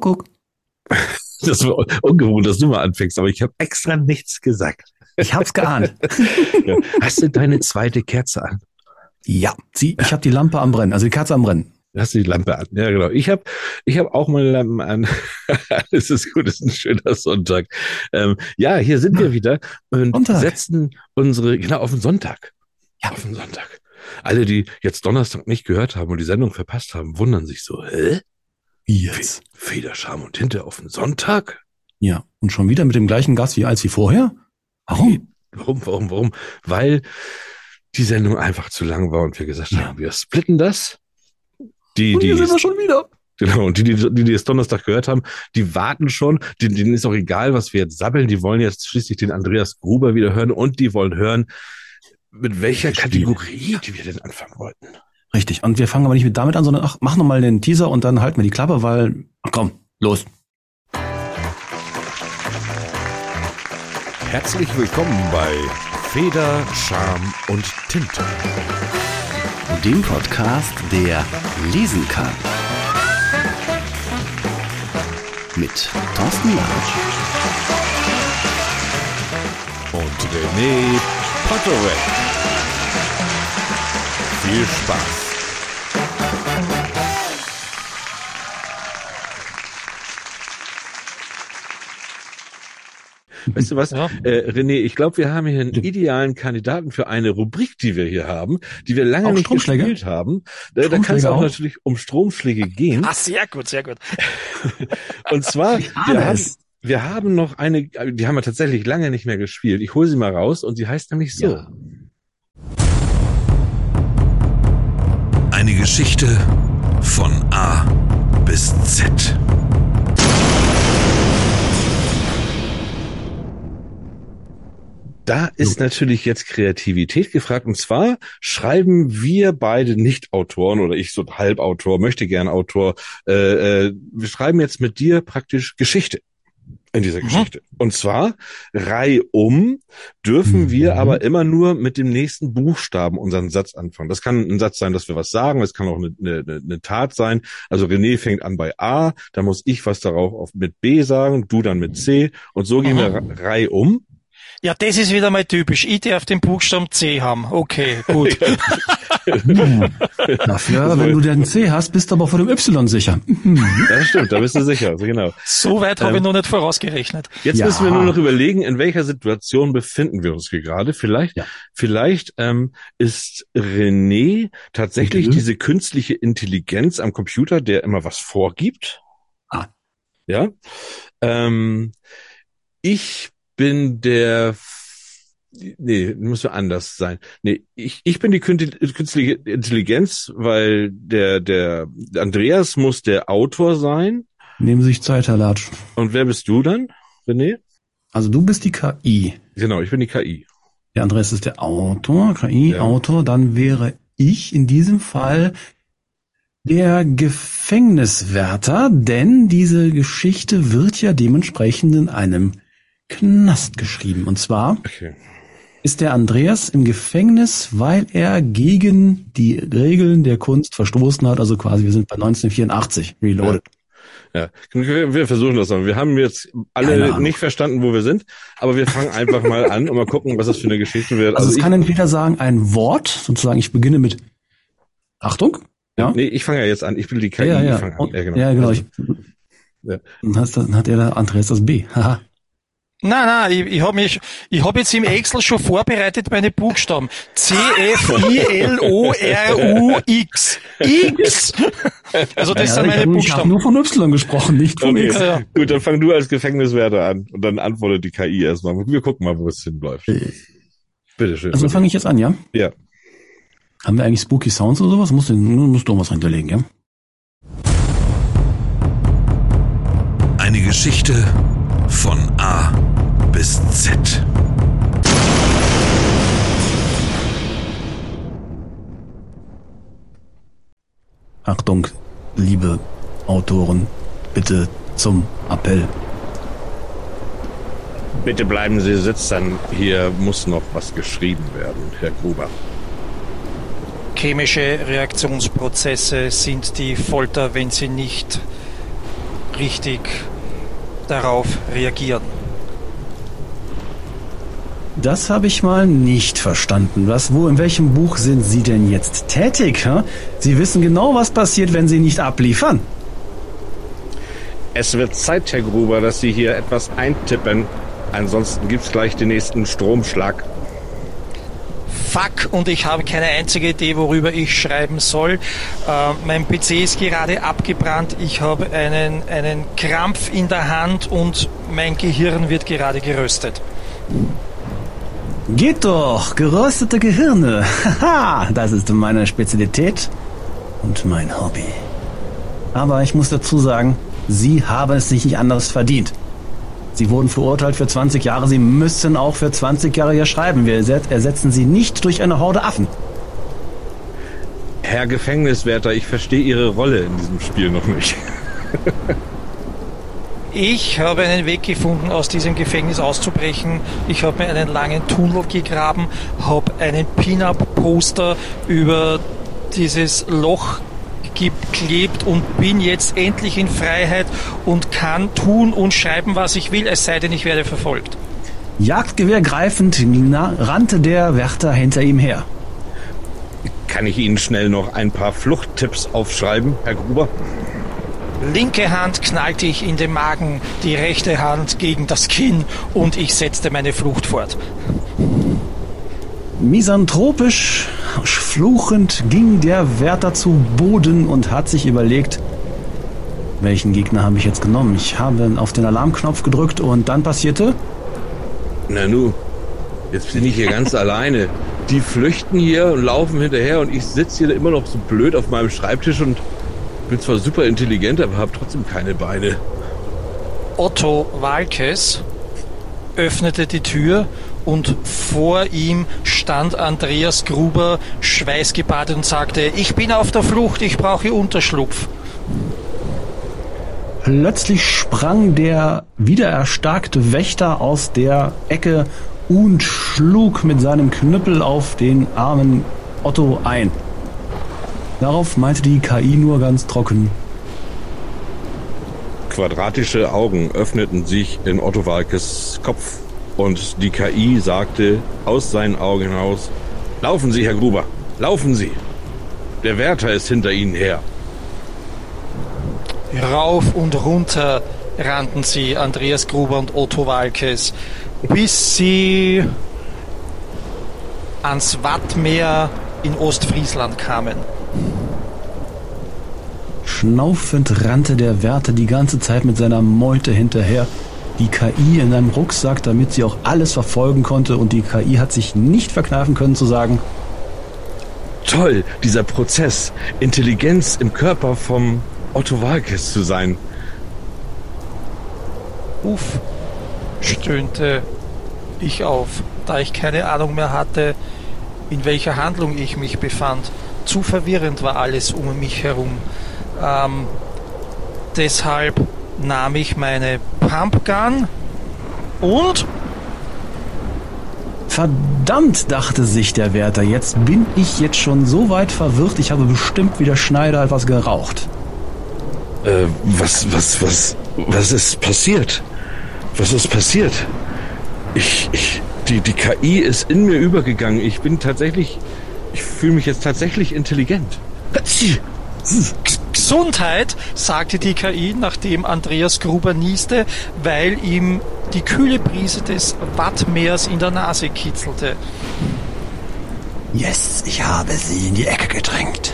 Kuckuck. Das war ungewohnt, dass du mal anfängst, aber ich habe extra nichts gesagt. Ich hab's geahnt. Ja. Hast du deine zweite Kerze an? Ja, sie, ich habe die Lampe am Brennen, also die Kerze am Brennen. Hast du die Lampe an? Ja, genau. Ich habe ich hab auch meine Lampen an. Es ist gut, es ist ein schöner Sonntag. Ähm, ja, hier sind wir wieder und Sonntag. setzen unsere, genau, auf den Sonntag. Ja. Auf den Sonntag. Alle, die jetzt Donnerstag nicht gehört haben und die Sendung verpasst haben, wundern sich so, hä? Wie jetzt? Federscham und Tinte auf den Sonntag? Ja, und schon wieder mit dem gleichen Gast wie als wie vorher? Warum? Warum, warum, warum? Weil die Sendung einfach zu lang war und wir gesagt Ja. haben, wir splitten das. Die, Und die, hier sind wir schon wieder. genau, und die, die, die, die es Donnerstag gehört haben, die warten schon. Denen, denen ist auch egal, was wir jetzt sabbeln. Die wollen jetzt schließlich den Andreas Gruber wieder hören und die wollen hören, mit welcher. Kategorie die wir denn anfangen wollten. Richtig. Und wir fangen aber nicht mit damit an, sondern ach, mach noch mal den Teaser und dann halten wir die Klappe, weil, ach komm, los. Herzlich willkommen bei Feder, Scham und Tinte. Dem Podcast, der lesen kann. Mit Thorsten Larsch. und René Potterweg. Viel Spaß. Weißt du was, Ja. äh, René, ich glaube, wir haben hier einen idealen Kandidaten für eine Rubrik, die wir hier haben, die wir lange Auch nicht gespielt haben. Da, da kann es auch, auch? natürlich um Stromschläge gehen. Ah, sehr gut, sehr gut. Und zwar, wir haben, wir haben noch eine, die haben wir tatsächlich lange nicht mehr gespielt. Ich hole sie mal raus und sie heißt nämlich so. Ja. Eine Geschichte von A bis Z. Da ist natürlich jetzt Kreativität gefragt. Und zwar schreiben wir beide nicht Autoren oder ich so Halbautor, möchte gern Autor. Äh, äh, wir schreiben jetzt mit dir praktisch Geschichte in dieser Mhm. Geschichte. Und zwar reihum dürfen Mhm. wir aber immer nur mit dem nächsten Buchstaben unseren Satz anfangen. Das kann ein Satz sein, dass wir was sagen. Es kann auch eine, eine, eine Tat sein. Also René fängt an bei A, dann muss ich was darauf auf, mit B sagen, du dann mit C. Und so gehen Mhm. wir re- reihum. Ja, das ist wieder mal typisch. Ich darf den Buchstaben C haben. Okay, gut. Hm. Dafür, wenn du den C hast, bist du aber vor dem Y sicher. Das stimmt, da bist du sicher, also genau. So weit habe Ähm. ich noch nicht vorausgerechnet. Jetzt Ja. müssen wir nur noch überlegen, in welcher Situation befinden wir uns hier gerade. Vielleicht, Ja. vielleicht ähm, ist René tatsächlich Mhm. diese künstliche Intelligenz am Computer, der immer was vorgibt. Ah. Ja. Ähm, ich bin der Nee, muss ja anders sein. Nee, ich, ich bin die künstliche künstliche Intelligenz, weil der, der Andreas muss der Autor sein. Nehmen Sie sich Zeit, Herr Latsch. Und wer bist du dann, René? Also du bist die KI. Genau, ich bin die KI. Der Andreas ist der Autor, KI, Ja. Autor. Dann wäre ich in diesem Fall der Gefängniswärter, denn diese Geschichte wird ja dementsprechend in einem Knast geschrieben. Und zwar Okay. ist der Andreas im Gefängnis, weil er gegen die Regeln der Kunst verstoßen hat. Also quasi, wir sind bei 1984, reloaded. Ja, wir wir versuchen das mal. Wir haben jetzt alle nicht verstanden, wo wir sind, aber wir fangen einfach mal an und mal gucken, was das für eine Geschichte wird. Also, es ich, kann entweder sagen ein Wort, sozusagen, ich beginne mit Achtung. Ja. nee, ich fange ja jetzt an. Ich bin die KI. ja, ja. Ich fang an. Ja, genau. Ja, genau. Also, Ja. Dann, hast, dann hat er der Andreas das B. Haha. Nein, nein, ich, ich habe mich, ich habe jetzt im Excel schon vorbereitet meine Buchstaben. C, F, I, L, O, R, U, X. X! Also das Ja, sind ich meine habe hab Buchstaben. nur von Y gesprochen, nicht von Okay, X. Ja, gut, dann fang du als Gefängniswärter an und dann antwortet die KI erstmal. Wir gucken mal, wo es hinläuft. Bitte schön. Also fange ich jetzt an, ja? Ja. Haben wir eigentlich Spooky Sounds oder sowas? Musst du, musst du was hinterlegen, ja? Eine Geschichte von A bis Z. Achtung, liebe Autoren, bitte zum Appell. Bitte bleiben Sie sitzen. Hier muss noch was geschrieben werden, Herr Gruber. Chemische Reaktionsprozesse sind die Folter, wenn sie nicht richtig darauf reagieren. Das habe ich mal nicht verstanden. Was, wo, in welchem Buch sind Sie denn jetzt tätig? Hä? Sie wissen genau, was passiert, wenn Sie nicht abliefern. Es wird Zeit, Herr Gruber, dass Sie hier etwas eintippen. Ansonsten gibt's gleich den nächsten Stromschlag. Fuck, und ich habe keine einzige Idee, worüber ich schreiben soll. Äh, mein PC ist gerade abgebrannt. Ich habe einen, einen Krampf in der Hand und mein Gehirn wird gerade geröstet. Geht doch, geröstete Gehirne. Haha, das ist meine Spezialität und mein Hobby. Aber ich muss dazu sagen, Sie haben es sich nicht anderes verdient. Sie wurden verurteilt für 20 Jahre, Sie müssen auch für 20 Jahre hier schreiben. Wir ersetzen Sie nicht durch eine Horde Affen. Herr Gefängniswärter, ich verstehe Ihre Rolle in diesem Spiel noch nicht. Ich habe einen Weg gefunden, aus diesem Gefängnis auszubrechen. Ich habe mir einen langen Tunnel gegraben, habe einen Pin-Up-Poster über dieses Loch geklebt und bin jetzt endlich in Freiheit und kann tun und schreiben, was ich will, es sei denn, ich werde verfolgt. Jagdgewehr greifend rannte der Wärter hinter ihm her. Kann ich Ihnen schnell noch ein paar Fluchttipps aufschreiben, Herr Gruber? Linke Hand knallte ich in den Magen, die rechte Hand gegen das Kinn und ich setzte meine Flucht fort. Misanthropisch, fluchend ging der Wärter zu Boden und hat sich überlegt, welchen Gegner habe ich jetzt genommen? Ich habe auf den Alarmknopf gedrückt und dann passierte? Na nu, jetzt bin ich hier ganz alleine. Die flüchten hier und laufen hinterher und ich sitze hier immer noch so blöd auf meinem Schreibtisch und bin zwar super intelligent, aber habe trotzdem keine Beine. Otto Walkes öffnete die Tür und vor ihm stand Andreas Gruber schweißgebadet und sagte, ich bin auf der Flucht, ich brauche Unterschlupf. Plötzlich sprang der wiedererstarkte Wächter aus der Ecke und schlug mit seinem Knüppel auf den armen Otto ein. Darauf meinte die KI nur ganz trocken. Quadratische Augen öffneten sich in Otto Walkes Kopf und die KI sagte aus seinen Augen hinaus, Laufen Sie, Herr Gruber, laufen Sie. Der Wärter ist hinter Ihnen her. Rauf und runter rannten sie, Andreas Gruber und Otto Walkes, bis sie ans Wattmeer in Ostfriesland kamen. Schnaufend rannte der Wärter die ganze Zeit mit seiner Meute hinterher. Die KI in einem Rucksack, damit sie auch alles verfolgen konnte. Und die KI hat sich nicht verkneifen können zu sagen, Toll, dieser Prozess, Intelligenz im Körper vom Otto Walkes zu sein. Uff, stöhnte ich auf, da ich keine Ahnung mehr hatte, in welcher Handlung ich mich befand. Zu verwirrend war alles um mich herum. Ähm, deshalb nahm ich meine Pumpgun und Verdammt, dachte sich der Wärter, jetzt bin ich jetzt schon so weit verwirrt, ich habe bestimmt wie der Schneider etwas geraucht. Äh, was, was, was, was ist passiert? Was ist passiert? Ich, ich, die, die KI ist in mir übergegangen. Ich bin tatsächlich, ich fühle mich jetzt tatsächlich intelligent. Gesundheit, sagte die KI, nachdem Andreas Gruber nieste, weil ihm die kühle Brise des Wattmeers in der Nase kitzelte. Yes, ich habe sie in die Ecke gedrängt.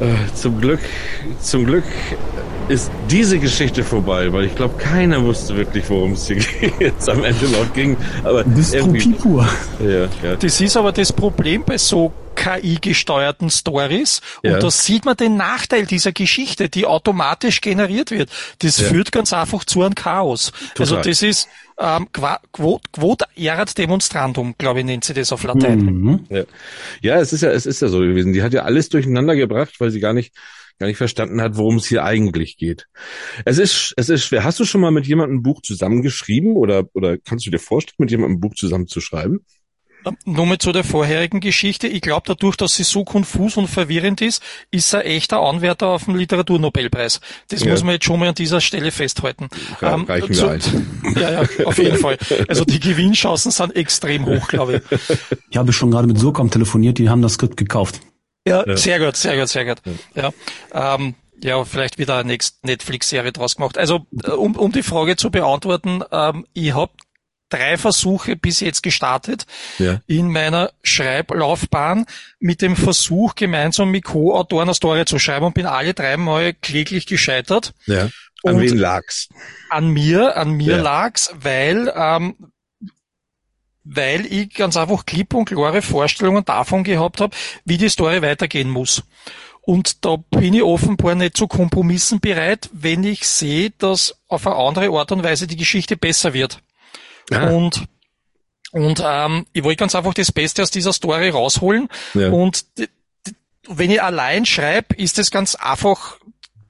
Äh, zum Glück, zum Glück ist diese Geschichte vorbei, weil ich glaube, keiner wusste wirklich, worum es hier jetzt am Ende noch ging. Aber Dystropie pur. Ja, ja. Das ist aber das Problem bei so KI-gesteuerten Stories. Und Ja. da sieht man den Nachteil dieser Geschichte, die automatisch generiert wird. Das Ja. führt ganz einfach zu einem Chaos. Also Total. das ist ähm, Quod, Quod erat demonstrandum, glaube ich, nennt sie das auf Latein. Mhm. Ja. ja, es ist ja, es ist ja so gewesen. Die hat ja alles durcheinander gebracht, weil sie gar nicht, gar nicht verstanden hat, worum es hier eigentlich geht. Es ist, es ist schwer. Hast du schon mal mit jemandem ein Buch zusammengeschrieben oder, oder kannst du dir vorstellen, mit jemandem ein Buch zusammen Ähm, Nur mal zu der vorherigen Geschichte. Ich glaube, dadurch, dass sie so konfus und verwirrend ist, ist er echter Anwärter auf den Literaturnobelpreis. Das Ja. muss man jetzt schon mal an dieser Stelle festhalten. Ja, reichen wir zu- ein. Ja, ja, auf jeden Fall. Also die Gewinnchancen sind extrem hoch, glaube ich. Ich habe schon gerade mit Surcom telefoniert, die haben das Skript gekauft. Ja, Ja. sehr gut, sehr gut, sehr gut. Ja, ähm, ja vielleicht wieder eine Netflix-Serie draus gemacht. Also äh, um, um die Frage zu beantworten, ähm, ich habe drei Versuche bis jetzt gestartet Ja. in meiner Schreiblaufbahn mit dem Versuch, gemeinsam mit Co-Autoren eine Story zu schreiben und bin alle dreimal kläglich gescheitert. Ja. An Und- wen lag's? An mir, an mir Ja. lag's, weil ähm, weil ich ganz einfach klipp und klare Vorstellungen davon gehabt habe, wie die Story weitergehen muss. Und da bin ich offenbar nicht zu Kompromissen bereit, wenn ich sehe, dass auf eine andere Art und Weise die Geschichte besser wird. Ah. Und und ähm, ich wollte ganz einfach das Beste aus dieser Story rausholen. Ja. Und wenn ich allein schreibe, ist das ganz einfach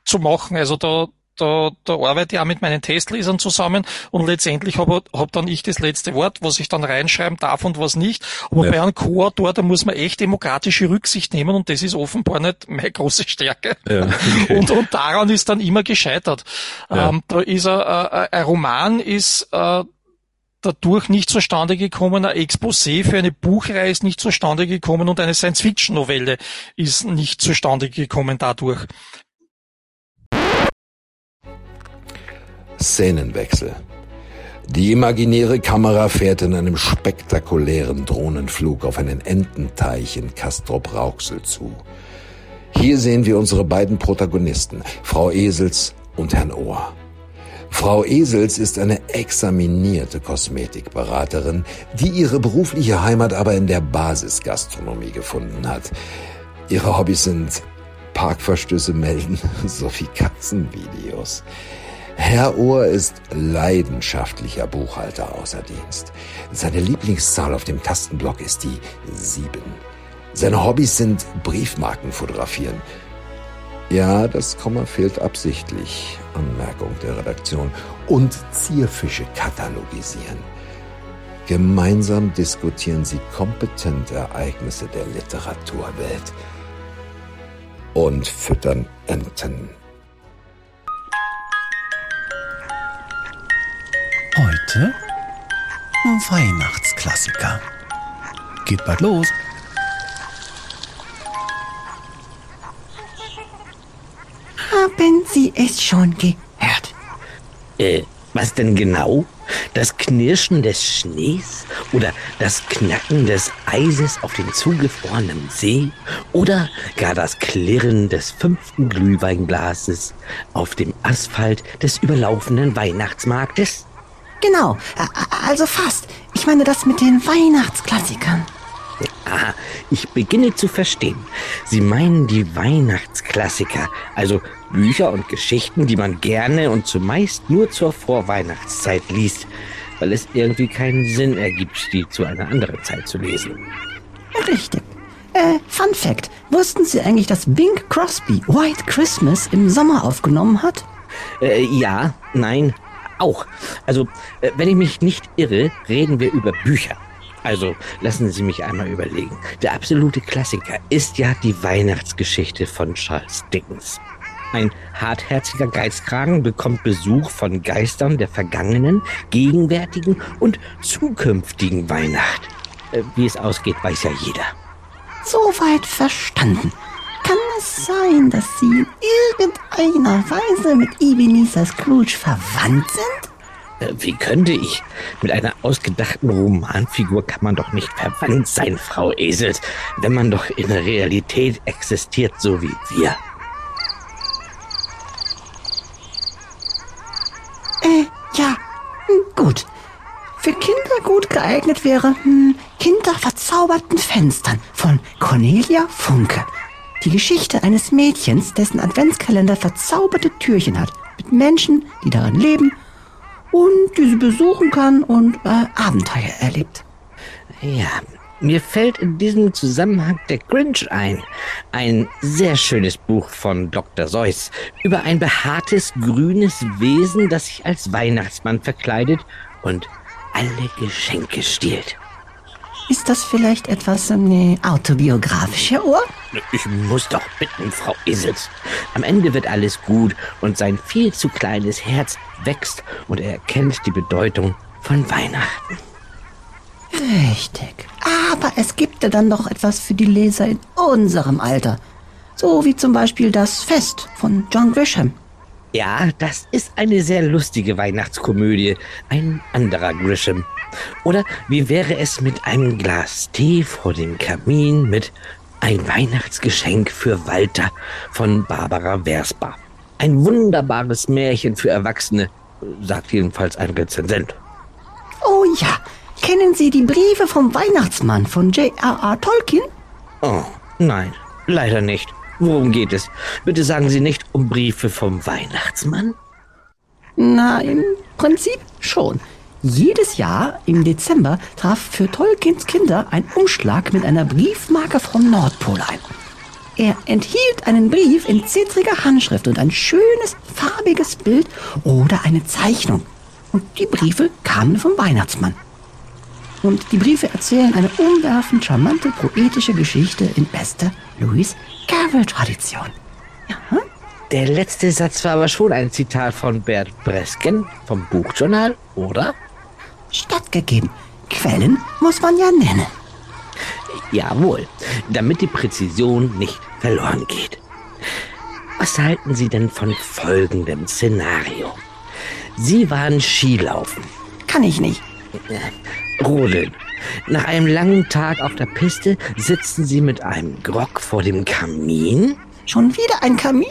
zu machen. Also da, da, da arbeite ich auch mit meinen Testlesern zusammen und letztendlich habe hab dann ich das letzte Wort, was ich dann reinschreiben darf und was nicht. Aber Ja. bei einem Co-Autor, da muss man echt demokratische Rücksicht nehmen und das ist offenbar nicht meine große Stärke. Ja, okay. Und, und daran ist dann immer gescheitert. Ja. Ähm, da ist ein, ein, ein Roman ist äh, dadurch nicht zustande gekommen, ein Exposé für eine Buchreihe ist nicht zustande gekommen und eine Science-Fiction-Novelle ist nicht zustande gekommen dadurch. Szenenwechsel. Die imaginäre Kamera fährt in einem spektakulären Drohnenflug auf einen Ententeich in Castrop-Rauxel zu. Hier sehen wir unsere beiden Protagonisten, Frau Esels und Herrn Ohr. Frau Esels ist eine examinierte Kosmetikberaterin, die ihre berufliche Heimat aber in der Basisgastronomie gefunden hat. Ihre Hobbys sind Parkverstöße melden sowie Katzenvideos. Herr Ohr ist leidenschaftlicher Buchhalter außer Dienst. Seine Lieblingszahl auf dem Tastenblock ist die sieben. Seine Hobbys sind Briefmarken fotografieren. Ja, das Komma fehlt absichtlich. Anmerkung der Redaktion. Und Zierfische katalogisieren. Gemeinsam diskutieren sie kompetente Ereignisse der Literaturwelt und füttern Enten. Heute Weihnachtsklassiker. Geht bald los. Sie es schon gehört? Äh, was denn genau? Das Knirschen des Schnees oder das Knacken des Eises auf dem zugefrorenen See oder gar das Klirren des fünften Glühweinglases auf dem Asphalt des überlaufenden Weihnachtsmarktes? Genau, also fast. Ich meine das mit den Weihnachtsklassikern. Aha, ich beginne zu verstehen. Sie meinen die Weihnachtsklassiker, also Bücher und Geschichten, die man gerne und zumeist nur zur Vorweihnachtszeit liest, weil es irgendwie keinen Sinn ergibt, die zu einer anderen Zeit zu lesen. Richtig. Äh, Fun Fact. Wussten Sie eigentlich, dass Bing Crosby White Christmas im Sommer aufgenommen hat? Äh, ja, nein, auch. Also, äh, wenn ich mich nicht irre, reden wir über Bücher. Also, lassen Sie mich einmal überlegen. Der absolute Klassiker ist ja die Weihnachtsgeschichte von Charles Dickens. Ein hartherziger Geizkragen bekommt Besuch von Geistern der vergangenen, gegenwärtigen und zukünftigen Weihnacht. Äh, wie es ausgeht, weiß ja jeder. Soweit verstanden. Kann es sein, dass Sie in irgendeiner Weise mit Ebenezer Scrooge verwandt sind? Äh, Wie könnte ich? Mit einer ausgedachten Romanfigur kann man doch nicht verwandt sein, Frau Esels, wenn man doch in der Realität existiert, so wie wir. Äh, ja, hm, gut. Für Kinder gut geeignet wäre hm, Kinder verzauberten Fenstern von Cornelia Funke. Die Geschichte eines Mädchens, dessen Adventskalender verzauberte Türchen hat, mit Menschen, die darin leben und die sie besuchen kann und äh, Abenteuer erlebt. Ja, mir fällt in diesem Zusammenhang der Grinch ein. Ein sehr schönes Buch von Dr. Seuss über ein behaartes grünes Wesen, das sich als Weihnachtsmann verkleidet und alle Geschenke stiehlt. Ist das vielleicht etwas nee, autobiografisch, Herr Ohr? Ich muss doch bitten, Frau Esels. Am Ende wird alles gut und sein viel zu kleines Herz wächst und er erkennt die Bedeutung von Weihnachten. Richtig. Aber es gibt ja dann doch etwas für die Leser in unserem Alter. So wie zum Beispiel das Fest von John Grisham. Ja, das ist eine sehr lustige Weihnachtskomödie. Ein anderer Grisham. Oder wie wäre es mit einem Glas Tee vor dem Kamin mit ein Weihnachtsgeschenk für Walter von Barbara Wersbar. Ein wunderbares Märchen für Erwachsene, sagt jedenfalls ein Rezensent. Oh ja, kennen Sie die Briefe vom Weihnachtsmann von J.R.R. Tolkien? Oh, nein, leider nicht. Worum geht es? Bitte sagen Sie nicht um Briefe vom Weihnachtsmann? Na, im Prinzip schon. Jedes Jahr im Dezember traf für Tolkiens Kinder ein Umschlag mit einer Briefmarke vom Nordpol ein. Er enthielt einen Brief in zittriger Handschrift und ein schönes, farbiges Bild oder eine Zeichnung. Und die Briefe kamen vom Weihnachtsmann. Und die Briefe erzählen eine umwerfend charmante, poetische Geschichte in bester Louis Carroll-Tradition. Ja? Der letzte Satz war aber schon ein Zitat von Bert Bresken vom Buchjournal, oder? Stattgegeben. Quellen muss man ja nennen. Jawohl, damit die Präzision nicht verloren geht. Was halten Sie denn von folgendem Szenario? Sie waren Skilaufen. Kann ich nicht. Rodeln. Nach einem langen Tag auf der Piste sitzen Sie mit einem Grog vor dem Kamin. Schon wieder ein Kamin?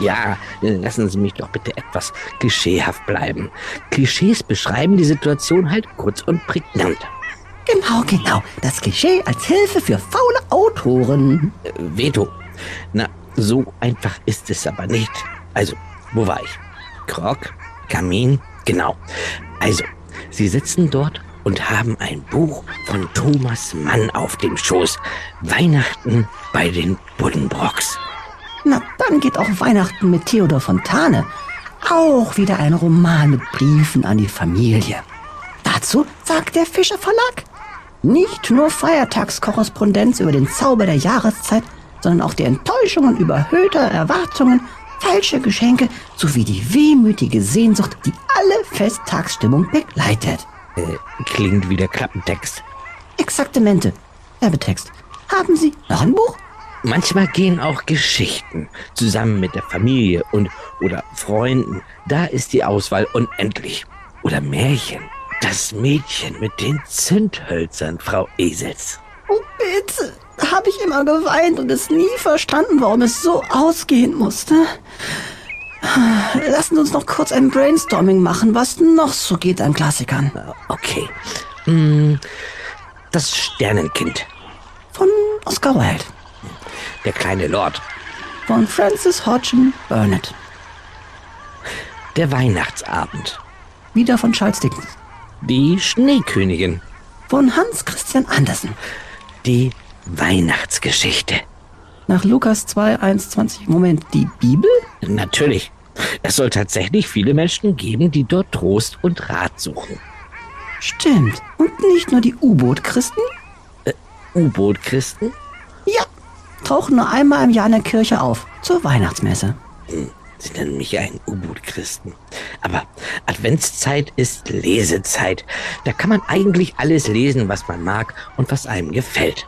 Ja, lassen Sie mich doch bitte etwas klischeehaft bleiben. Klischees beschreiben die Situation halt kurz und prägnant. Genau, genau. Das Klischee als Hilfe für faule Autoren. Äh, Veto. Na, so einfach ist es aber nicht. Also, wo war ich? Krog, Kamin, genau. Also, Sie sitzen dort und haben ein Buch von Thomas Mann auf dem Schoß. Weihnachten bei den Buddenbrocks. Na, dann geht auch Weihnachten mit Theodor Fontane. Auch wieder ein Roman mit Briefen an die Familie. Dazu sagt der Fischer Verlag. Nicht nur Feiertagskorrespondenz über den Zauber der Jahreszeit, sondern auch die Enttäuschungen überhöhter Erwartungen, falsche Geschenke sowie die wehmütige Sehnsucht, die alle Festtagsstimmung begleitet. Äh, klingt wie der Klappentext. Exaktamente. Werbetext. Haben Sie noch ein Buch? Manchmal gehen auch Geschichten zusammen mit der Familie und oder Freunden. Da ist die Auswahl unendlich. Oder Märchen. Das Mädchen mit den Zündhölzern, Frau Esels. Oh, bitte. Habe ich immer geweint und es nie verstanden, warum es so ausgehen musste. Lassen Sie uns noch kurz ein Brainstorming machen, was noch so geht an Klassikern. Okay. Hm, Das Sternenkind. Von Oscar Wilde. Der kleine Lord. Von Francis Hodgson Burnett. Der Weihnachtsabend. Wieder von Charles Dickens. Die Schneekönigin. Von Hans Christian Andersen. Die Weihnachtsgeschichte. Nach Lukas 2, 1, 20. Moment, die Bibel? Natürlich. Es soll tatsächlich viele Menschen geben, die dort Trost und Rat suchen. Stimmt. Und nicht nur die U-Boot-Christen? U-Boot-Christen? Ja. Tauchen nur einmal im Jahr in der Kirche auf. Zur Weihnachtsmesse. Sie nennen mich einen U-Boot-Christen. Aber Adventszeit ist Lesezeit. Da kann man eigentlich alles lesen, was man mag und was einem gefällt.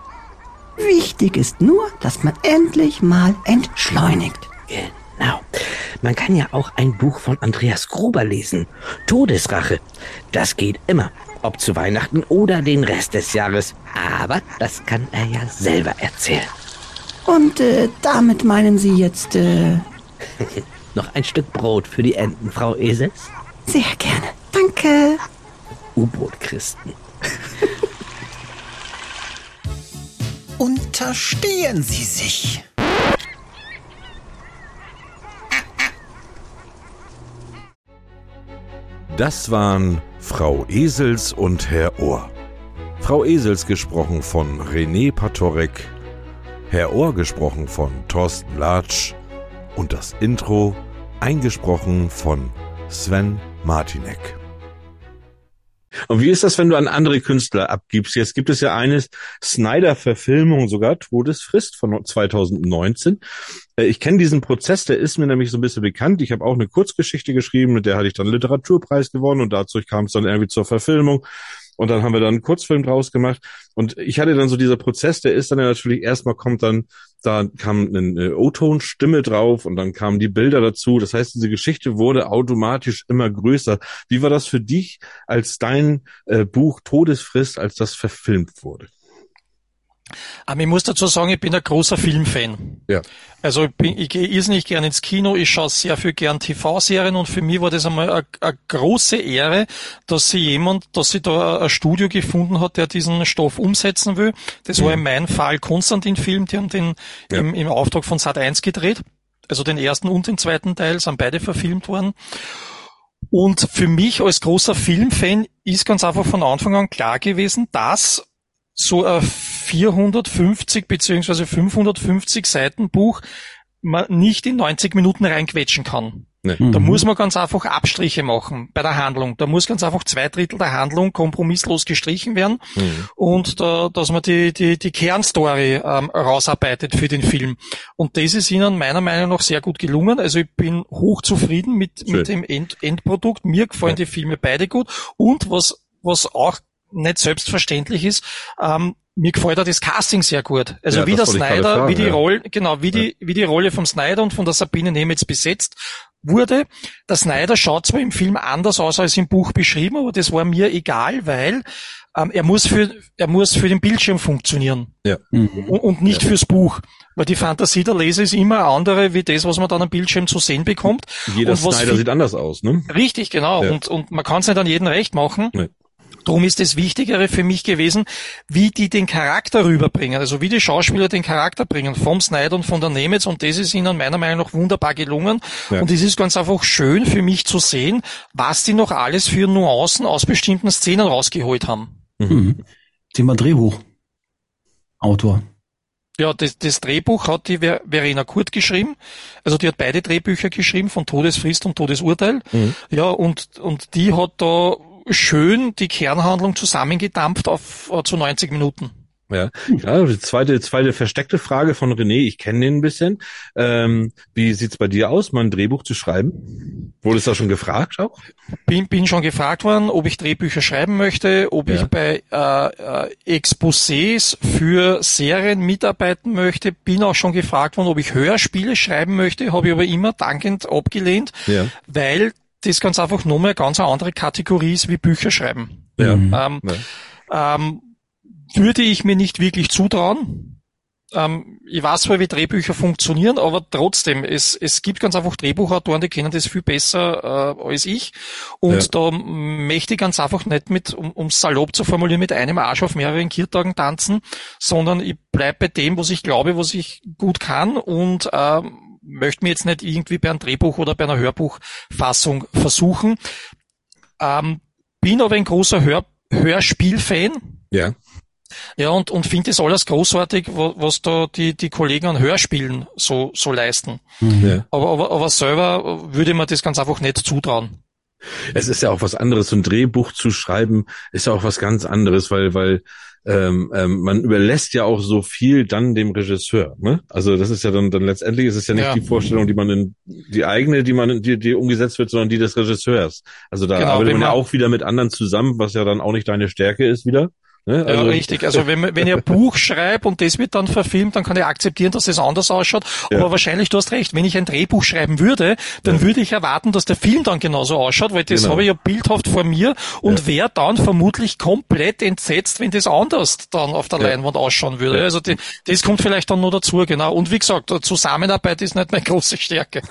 Wichtig ist nur, dass man endlich mal entschleunigt. Genau. Man kann ja auch ein Buch von Andreas Gruber lesen. Todesrache. Das geht immer. Ob zu Weihnachten oder den Rest des Jahres. Aber das kann er ja selber erzählen. Und äh, damit meinen Sie jetzt, äh, Noch ein Stück Brot für die Enten, Frau Esels? sehr gerne. Danke. U-Boot-Christen. Unterstehen Sie sich. Das waren Frau Esels und Herr Ohr. Frau Esels gesprochen von René Patorek, Herr Ohr gesprochen von Thorsten Latsch und das Intro eingesprochen von Sven Martinek. Und wie ist das, wenn du an andere Künstler abgibst? Jetzt gibt es ja eine Snyder-Verfilmung sogar, Todesfrist von 2019. Äh, ich kenne diesen Prozess, der ist mir nämlich so ein bisschen bekannt. Ich habe auch eine Kurzgeschichte geschrieben, mit der hatte ich dann Literaturpreis gewonnen und dazu kam es dann irgendwie zur Verfilmung. Und dann haben wir dann einen Kurzfilm draus gemacht. Und ich hatte dann so dieser Prozess, der ist dann ja natürlich erstmal kommt dann, da kam eine O-Ton-Stimme drauf und dann kamen die Bilder dazu. Das heißt, diese Geschichte wurde automatisch immer größer. Wie war das für dich, als dein äh, Buch Todesfrist, als das verfilmt wurde? Aber ich muss dazu sagen, ich bin ein großer Filmfan. Ja. Also ich, bin, ich gehe irrsinnig gern ins Kino, ich schaue sehr viel gern TV-Serien und für mich war das einmal eine, große Ehre, dass sie jemand, dass sie da ein Studio gefunden hat, der diesen Stoff umsetzen will. Das war in meinem Fall Konstantin-Film, die haben den Ja. im, im Auftrag von Sat1 gedreht. Also den ersten und den zweiten Teil sind beide verfilmt worden. Und für mich als großer Filmfan ist ganz einfach von Anfang an klar gewesen, dass so ein 450 beziehungsweise 550 Seiten Buch man nicht in 90 Minuten reinquetschen kann. Nee. Da Mhm. muss man ganz einfach Abstriche machen bei der Handlung. Da muss ganz einfach zwei Drittel der Handlung kompromisslos gestrichen werden Mhm. und da, dass man die, die, die Kernstory ähm, rausarbeitet für den Film. Und das ist ihnen meiner Meinung nach sehr gut gelungen. Also ich bin hoch zufrieden mit, Schön. mit dem End, Endprodukt. Mir gefallen die Filme beide gut. Und was, was auch nicht selbstverständlich ist, ähm, mir gefällt auch das Casting sehr gut. Also Ja, wie der Snyder, fragen, wie die ja. Rolle, genau, wie die, wie die Rolle vom Snyder und von der Sabine Nemetz besetzt wurde. Der Snyder schaut zwar im Film anders aus als im Buch beschrieben, aber das war mir egal, weil ähm, er muss für er muss für den Bildschirm funktionieren Mhm. und, und nicht fürs Buch, weil die Fantasie der Leser ist immer eine andere wie das, was man dann am Bildschirm zu sehen bekommt. Jeder Und Snyder sieht anders aus, ne? Richtig, genau. Ja. Und, und man kann es nicht an jeden recht machen. Nee. Drum ist das Wichtigere für mich gewesen, wie die den Charakter rüberbringen, also wie die Schauspieler den Charakter bringen, vom Snyder und von der Nemetz und das ist ihnen meiner Meinung nach wunderbar gelungen Ja. und es ist ganz einfach schön für mich zu sehen, was die noch alles für Nuancen aus bestimmten Szenen rausgeholt haben. Mhm. Thema Drehbuch. Autor. Ja, das, das Drehbuch hat die Ver Verena Kurt geschrieben. Also die hat beide Drehbücher geschrieben, von Todesfrist und Todesurteil. Mhm. Ja, und, und die hat da schön die Kernhandlung zusammengedampft auf äh, zu 90 Minuten. Ja, ja die zweite, zweite versteckte Frage von René, ich kenne den ein bisschen. Ähm, wie sieht's bei dir aus, mal ein Drehbuch zu schreiben? Wurdest du da schon gefragt auch? Bin, bin schon gefragt worden, ob ich Drehbücher schreiben möchte, ob Ja. ich bei äh, äh, Exposés für Serien mitarbeiten möchte. Bin auch schon gefragt worden, ob ich Hörspiele schreiben möchte, habe ich aber immer dankend abgelehnt, Ja. weil das ganz einfach nur mal eine ganz andere Kategorie ist wie Bücher schreiben. Ja. Mhm. Ähm, Ja. ähm, würde ich mir nicht wirklich zutrauen. Ähm, ich weiß zwar, wie Drehbücher funktionieren, aber trotzdem, es, es gibt ganz einfach Drehbuchautoren, die kennen das viel besser äh, als ich. Und Ja. da möchte ich ganz einfach nicht mit, um um salopp zu formulieren, mit einem Arsch auf mehreren Kirtagen tanzen, sondern ich bleib bei dem, was ich glaube, was ich gut kann und ähm, möchte mir jetzt nicht irgendwie bei einem Drehbuch oder bei einer Hörbuchfassung versuchen. Ähm, bin aber ein großer Hör Hörspielfan. Ja. Ja, und, und finde das alles großartig, wa- was da die, die Kollegen an Hörspielen so, so leisten. ja. Aber, aber, aber selber würde man das ganz einfach nicht zutrauen. Es ist ja auch was anderes, so ein Drehbuch zu schreiben, ist ja auch was ganz anderes, weil, weil ähm, ähm, man überlässt ja auch so viel dann dem Regisseur. Ne? Also das ist ja dann, dann letztendlich ist es ja nicht Ja. die Vorstellung, die man in, die eigene, die man, in- die, die umgesetzt wird, sondern die des Regisseurs. Also da Genau, arbeitet man ja auch wieder mit anderen zusammen, was ja dann auch nicht deine Stärke ist wieder. Ne? Ja, richtig. Also wenn, wenn ich ein Buch schreibe und das wird dann verfilmt, dann kann ich akzeptieren, dass das anders ausschaut. Ja. Aber wahrscheinlich, du hast recht, wenn ich ein Drehbuch schreiben würde, dann würde ich erwarten, dass der Film dann genauso ausschaut, weil das Genau. habe ich ja bildhaft vor mir und wäre dann vermutlich komplett entsetzt, wenn das anders dann auf der Ja. Leinwand ausschauen würde. Ja. Also die, das kommt vielleicht dann noch dazu, genau. Und wie gesagt, Zusammenarbeit ist nicht meine große Stärke.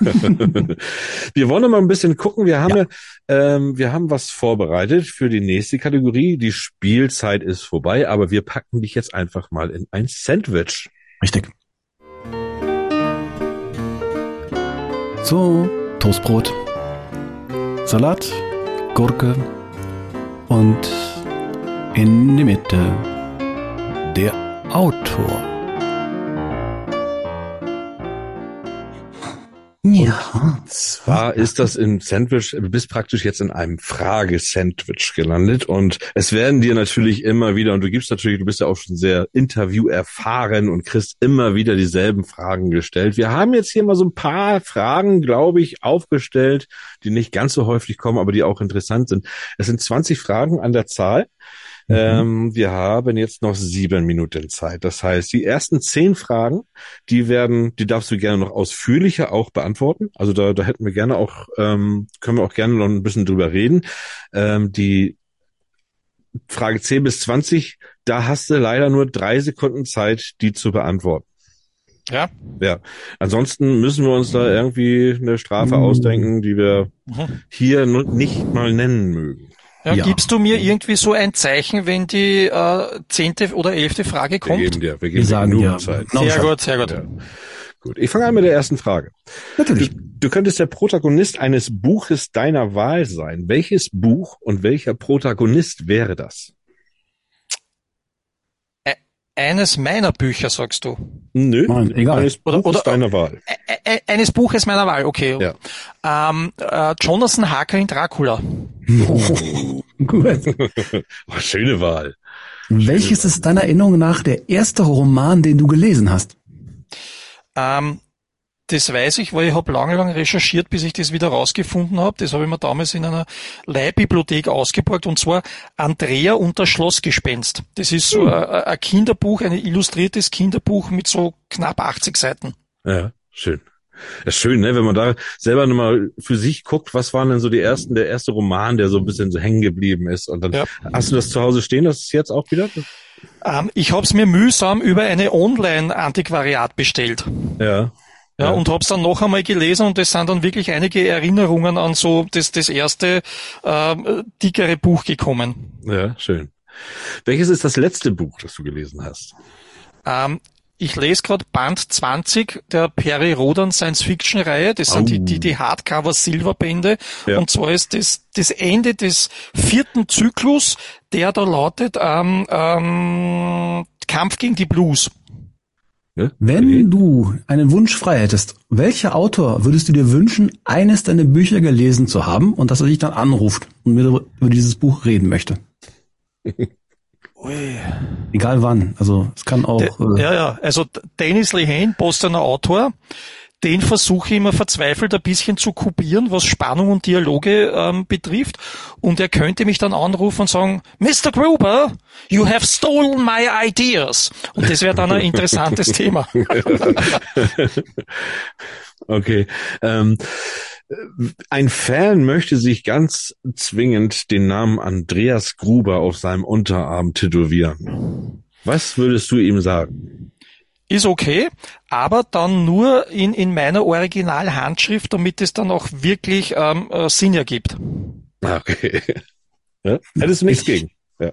Wir wollen mal ein bisschen gucken. Wir haben, ja. Ähm, wir haben was vorbereitet für die nächste Kategorie. Die Spielzeit ist vorbei, aber wir packen dich jetzt einfach mal in ein Sandwich. Richtig. So, Toastbrot, Salat, Gurke und in die Mitte der Autor. Ja. Zwar ist das im Sandwich, du bist praktisch jetzt in einem Frage-Sandwich gelandet und es werden dir natürlich immer wieder, und du gibst natürlich, du bist ja auch schon sehr Interview erfahren und kriegst immer wieder dieselben Fragen gestellt. Wir haben jetzt hier mal so ein paar Fragen, glaube ich, aufgestellt, die nicht ganz so häufig kommen, aber die auch interessant sind. Es sind 20 Fragen an der Zahl. Mhm. Ähm, wir haben jetzt noch sieben Minuten Zeit. Das heißt, die ersten zehn Fragen, die werden, die darfst du gerne noch ausführlicher auch beantworten. Also da, da hätten wir gerne auch, ähm, können wir auch gerne noch ein bisschen drüber reden. Ähm, die Frage 10 bis 20, da hast du leider nur drei Sekunden Zeit, die zu beantworten. Ja. Ja. Ansonsten müssen wir uns da irgendwie eine Strafe Mhm. ausdenken, die wir Mhm. hier nicht mal nennen mögen. Ja, Ja. Gibst du mir irgendwie so ein Zeichen, wenn die äh, zehnte oder elfte Frage Wir kommt? geben dir, wir geben Wir dir sagen genug ja. Zeit. Sehr gut, sehr gut. Ja. Gut, ich fange an mit der ersten Frage. Du, Natürlich. du könntest der Protagonist eines Buches deiner Wahl sein. Welches Buch und welcher Protagonist wäre das? Eines meiner Bücher, sagst du. Nö, Nein, egal. eines Oder- Buches oder- deiner Wahl. Ä eines Buches meiner Wahl, okay. Ja. Ähm, äh, Jonathan Harker in Dracula. Gut. Oh, schöne Wahl. Welches ist deiner Erinnerung nach der erste Roman, den du gelesen hast? Ähm, das weiß ich, weil ich habe lange, lange recherchiert, bis ich das wieder rausgefunden habe. Das habe ich mir damals in einer Leihbibliothek ausgeborgt und zwar Andrea und das Schlossgespenst. Das ist so ein, ein Kinderbuch, ein illustriertes Kinderbuch mit so knapp 80 Seiten. Ja, schön. Ja, schön, ne? wenn man da selber nochmal für sich guckt, was waren denn so die ersten, der erste Roman, der so ein bisschen so hängen geblieben ist. Und dann Ja. hast du das zu Hause stehen, das ist jetzt auch wieder? Ähm, ich habe es mir mühsam über eine Online-Antiquariat bestellt. Ja. Ja, Ja. und habe es dann noch einmal gelesen und es sind dann wirklich einige Erinnerungen an so das, das erste ähm, dickere Buch gekommen. Ja, schön. Welches ist das letzte Buch, das du gelesen hast? Ähm, ich lese gerade Band 20 der Perry Rodan Science-Fiction-Reihe. Das sind Au. die, die, die Hardcover-Silberbände. Ja. Und zwar ist das das Ende des vierten Zyklus, der da lautet ähm, ähm, Kampf gegen die Blues. Wenn du einen Wunsch frei hättest, welcher Autor würdest du dir wünschen, eines deiner Bücher gelesen zu haben und dass er dich dann anruft und mit über dieses Buch reden möchte? Egal wann. Also es kann auch. Der, äh, ja, ja, also Dennis Lehane, Bostoner Autor, den versuche ich immer verzweifelt ein bisschen zu kopieren, was Spannung und Dialoge ähm, betrifft. Und er könnte mich dann anrufen und sagen, Mr. Gruber, you have stolen my ideas. Und das wäre dann ein interessantes Thema. Okay. Ähm, ein Fan möchte sich ganz zwingend den Namen Andreas Gruber auf seinem Unterarm tätowieren. Was würdest du ihm sagen? Ist okay, aber dann nur in, in meiner Originalhandschrift, damit es dann auch wirklich ähm, äh, Sinn ergibt. Ah, Okay. Ja? Hättest du nichts Ich- gegen? Ja.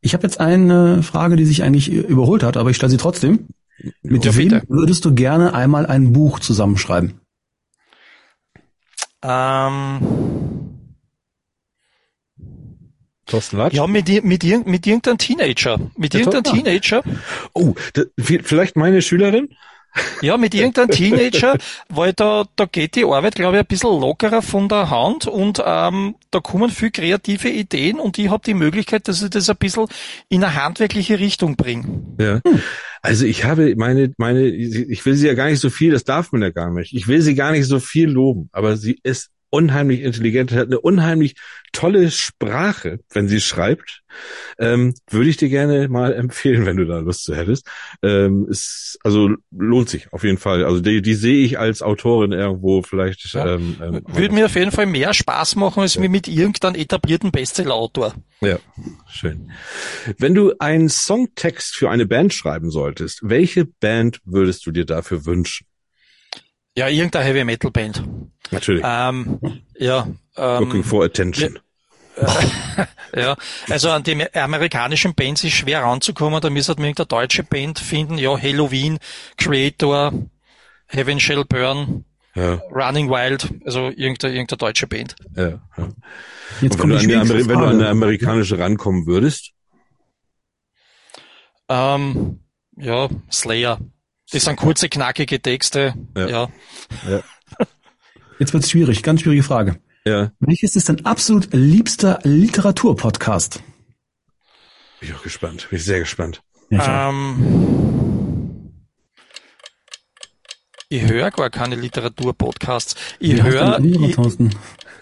Ich habe jetzt eine Frage, die sich eigentlich überholt hat, aber ich stelle sie trotzdem. Mit Ja, wem bitte. würdest du gerne einmal ein Buch zusammenschreiben? Ähm, Thorsten Latsch? Ja, mit, mit, ir- mit irgendeinem Teenager. Mit Ja, irgendeinem. Teenager. Oh, da, vi- vielleicht meine Schülerin? Ja, mit irgendeinem Teenager, weil da, da geht die Arbeit, glaube ich, ein bisschen lockerer von der Hand und ähm, da kommen viel kreative Ideen und ich habe die Möglichkeit, dass ich das ein bisschen in eine handwerkliche Richtung bringe. Ja. Also ich habe meine, meine, ich will sie ja gar nicht so viel, das darf man ja gar nicht. Ich will sie gar nicht so viel loben, aber sie ist unheimlich intelligent, hat eine unheimlich tolle Sprache, wenn sie schreibt. Ähm, würde ich dir gerne mal empfehlen, wenn du da Lust zu hättest. Ähm, ist, also lohnt sich auf jeden Fall. Also die, die sehe ich als Autorin irgendwo vielleicht. Ja. Ähm, ähm, Würde mir auf jeden Fall mehr Spaß machen, als mir mit irgendeinem etablierten Bestsellerautor. Ja, schön. Wenn du einen Songtext für eine Band schreiben solltest, welche Band würdest du dir dafür wünschen? Ja, irgendeine Heavy Metal Band. Natürlich. Ähm, ja, Looking ähm, for attention. ja, also an die amerikanischen Bands ist schwer ranzukommen, da müsste man irgendeine deutsche Band finden, ja, Halloween, Creator, Heaven Shall Burn, Ja, Running Wild, also irgendeine, irgendeine deutsche Band. ja, ja. Jetzt wenn, du an Ameri- wenn du an eine amerikanische rankommen würdest, Ähm, ja, Slayer. Das sind kurze, knackige Texte. Ja. Ja. Jetzt wird's schwierig, ganz schwierige Frage. Ja, Welches ist dein absolut liebster Literaturpodcast? bin ich auch gespannt. Bin ich sehr gespannt. Ja. Ähm, ich höre gar keine Literaturpodcasts. Ich höre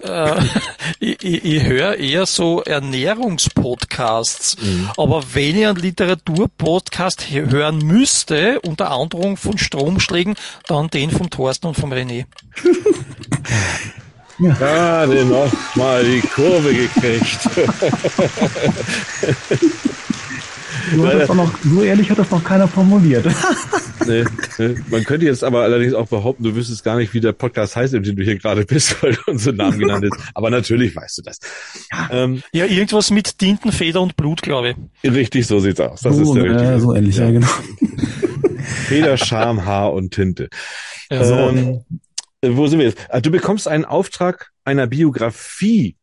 äh, ich, ich, ich höre eher so Ernährungspodcasts. Aber wenn ich einen Literaturpodcast hören müsste, unter Androhung von Stromschlägen, dann den vom Thorsten und vom René. Gerade noch mal die Kurve gekriegt. So, hat das auch noch, so ehrlich hat das noch keiner formuliert. nee, nee. Man könnte jetzt aber allerdings auch behaupten, du wüsstest gar nicht, wie der Podcast heißt, in dem du hier gerade bist, weil du unseren Namen genannt hast. Aber natürlich weißt du das. Ähm, Ja, irgendwas mit Tinten, Feder und Blut, glaube ich. richtig, so sieht's aus. Das so, ist der richtige. äh, so ähnlich, ja, genau. Feder, Scham, Haar und Tinte. Ja, Ähm, äh, wo sind wir jetzt? Ah, Du bekommst einen Auftrag einer Biografie.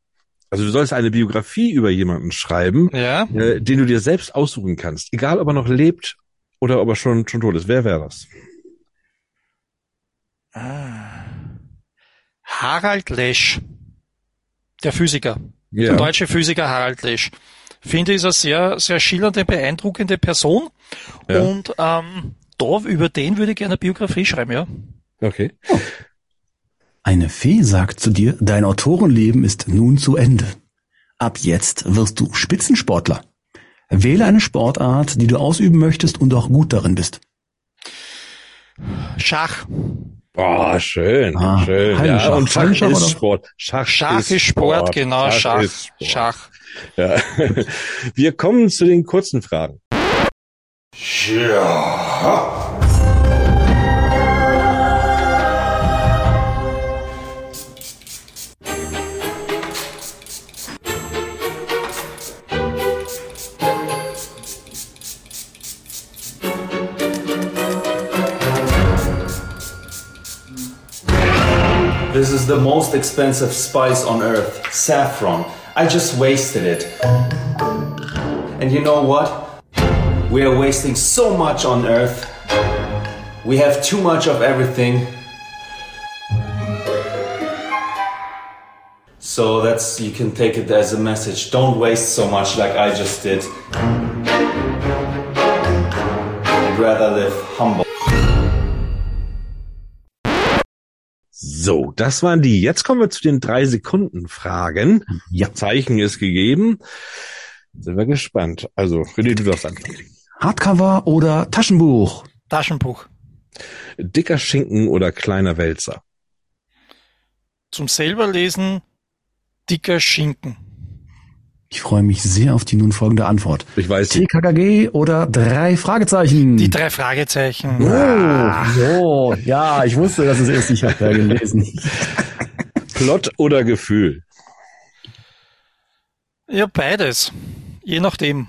Also du sollst eine Biografie über jemanden schreiben, ja. äh, den du dir selbst aussuchen kannst. Egal, ob er noch lebt oder ob er schon, schon tot ist. Wer wäre das? Harald Lesch, der Physiker. Ja. Der deutsche Physiker Harald Lesch. Finde, ist eine sehr, sehr schillernde, beeindruckende Person. Ja. Und ähm, da über den würde ich gerne eine Biografie schreiben, ja. Okay. Eine Fee sagt zu dir, dein Autorenleben ist nun zu Ende. Ab jetzt wirst du Spitzensportler. Wähle eine Sportart, die du ausüben möchtest und auch gut darin bist. Schach. Boah, schön, Ah, schön. Ja, und Schach Hallenschach ist Sport. Schach, Schach ist Sport, genau, Schach. ist Sport. Schach. Ja. Wir kommen zu den kurzen Fragen. This is the most expensive spice on earth, saffron. I just wasted it. And you know what? We are wasting so much on earth. We have too much of everything. So that's you can take it as a message. Don't waste so much like I just did. I'd rather live humble. So, das waren die. Jetzt kommen wir zu den drei Sekunden Fragen. Ja. Zeichen ist gegeben. Sind wir gespannt. Also, René, du darfst anfangen. Hardcover oder Taschenbuch? Taschenbuch. Dicker Schinken oder kleiner Wälzer? Zum selber lesen, dicker Schinken. Ich freue mich sehr auf die nun folgende Antwort. Ich weiß nicht. TKKG oder drei Fragezeichen? Die drei Fragezeichen. Oh, so, ja, ich wusste, dass es ist. Ich habe ja gelesen. Plot oder Gefühl? Ja, beides. Je nachdem.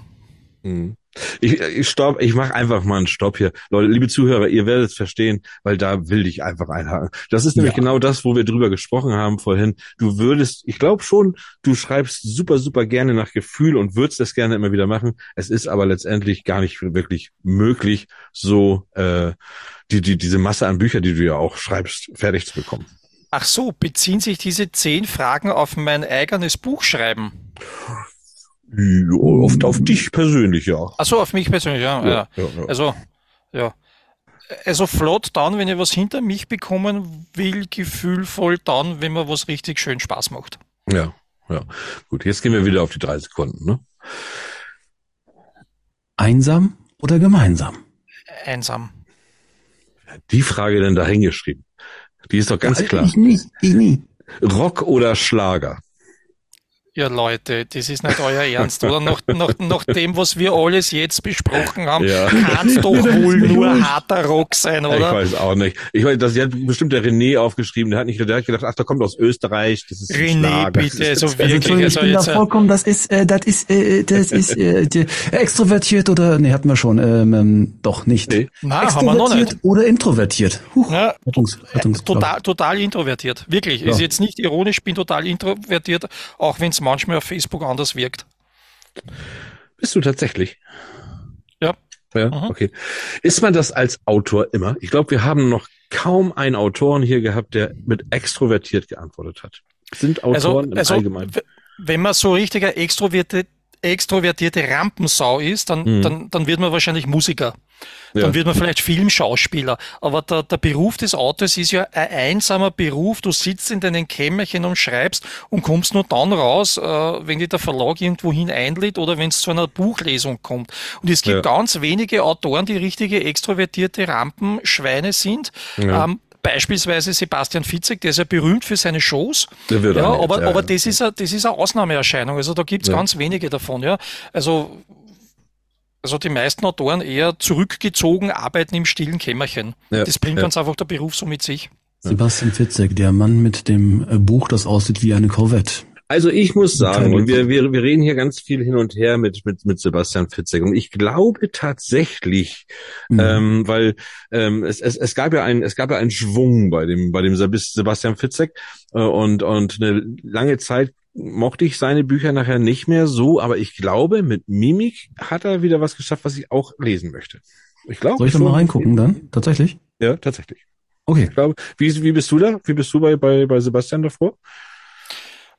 Hm. Ich, ich stopp, ich mache einfach mal einen Stopp hier. Leute, liebe Zuhörer, ihr werdet es verstehen, weil da will ich einfach einhaken. Das ist nämlich Ja. genau das, wo wir drüber gesprochen haben vorhin. Du würdest, ich glaube schon, du schreibst super, super gerne nach Gefühl und würdest das gerne immer wieder machen. Es ist aber letztendlich gar nicht wirklich möglich, so äh, die, die, diese Masse an Büchern, die du ja auch schreibst, fertig zu bekommen. Ach so, beziehen sich diese zehn Fragen auf mein eigenes Buchschreiben? Ja, oft auf dich persönlich, ja. Ach so, auf mich persönlich, ja. ja. ja, ja. Also, ja. Also flott dann, wenn ich was hinter mich bekommen will, gefühlvoll dann, wenn mir was richtig schön Spaß macht. Ja, ja. Gut, jetzt gehen wir wieder auf die drei Sekunden, ne? Einsam oder gemeinsam? Einsam. Die Frage denn da hingeschrieben? Die ist doch ganz Das klar. Ich nie, ich nie. Rock oder Schlager? Ja, Leute, das ist nicht euer Ernst, oder? Nach, nach, nach dem, was wir alles jetzt besprochen haben, Ja. kann es doch wohl nur harter Rock sein, Ich oder? weiß auch nicht. Ich weiß, das hat bestimmt der René aufgeschrieben. Der hat nicht, der hat gedacht, ach, der kommt aus Österreich. Das ist ein René, Schlager. bitte, Das ist- also Also, wirklich, Entschuldigung, ich also bin da jetzt, äh, vollkommen, das ist, äh, das ist, äh, das ist, äh, die, extrovertiert oder, nee, hatten wir schon, ähm, ähm, doch nicht. Nee. Nein, haben wir noch Extrovertiert nicht. oder introvertiert? Huch, Ja, Rettungs, Rettungs, total, total introvertiert. Wirklich. Ja. Ist jetzt nicht ironisch, bin total introvertiert, auch wenn es manchmal auf Facebook anders wirkt. Bist du tatsächlich? Ja. Ja, Mhm. okay. Ist man das als Autor immer? Ich glaube, wir haben noch kaum einen Autoren hier gehabt, der mit extrovertiert geantwortet hat. Sind Also, Autoren im also Allgemeinen? wenn man so richtiger extrovertierte, extrovertierte Rampensau ist, dann, Mhm. dann, dann wird man wahrscheinlich Musiker. Ja. Dann wird man vielleicht Filmschauspieler. Aber der, der Beruf des Autors ist ja ein einsamer Beruf. Du sitzt in deinem Kämmerchen und schreibst und kommst nur dann raus, äh, wenn dich der Verlag irgendwo hin einlädt oder wenn es zu einer Buchlesung kommt. Und es gibt Ja. ganz wenige Autoren, die richtige extrovertierte Rampenschweine sind. Ja. Ähm, Beispielsweise Sebastian Fitzek, der ist ja berühmt für seine Shows. Der wird ja, aber, ja, aber das ist eine, das ist eine Ausnahmeerscheinung. Also da gibt's Ja. ganz wenige davon, ja. Also, also die meisten Autoren eher zurückgezogen arbeiten im stillen Kämmerchen. Ja, Das bringt ja. ganz einfach der Beruf so mit sich. Sebastian Fitzek, der Mann mit dem Buch, das aussieht wie eine Corvette. Also ich muss sagen, und wir, wir, wir reden hier ganz viel hin und her mit, mit, mit Sebastian Fitzek. Und ich glaube tatsächlich, Mhm. ähm, weil ähm, es, es, es gab ja einen, es gab ja einen Schwung bei dem, bei dem Sebas- Sebastian Fitzek äh, und, und eine lange Zeit mochte ich seine Bücher nachher nicht mehr so, aber ich glaube, mit Mimik hat er wieder was geschafft, was ich auch lesen möchte. Ich glaube. Soll ich da mal reingucken dann? Tatsächlich? Ja, tatsächlich. Okay. Ich glaube, wie, wie bist du da? Wie bist du bei, bei, bei Sebastian davor?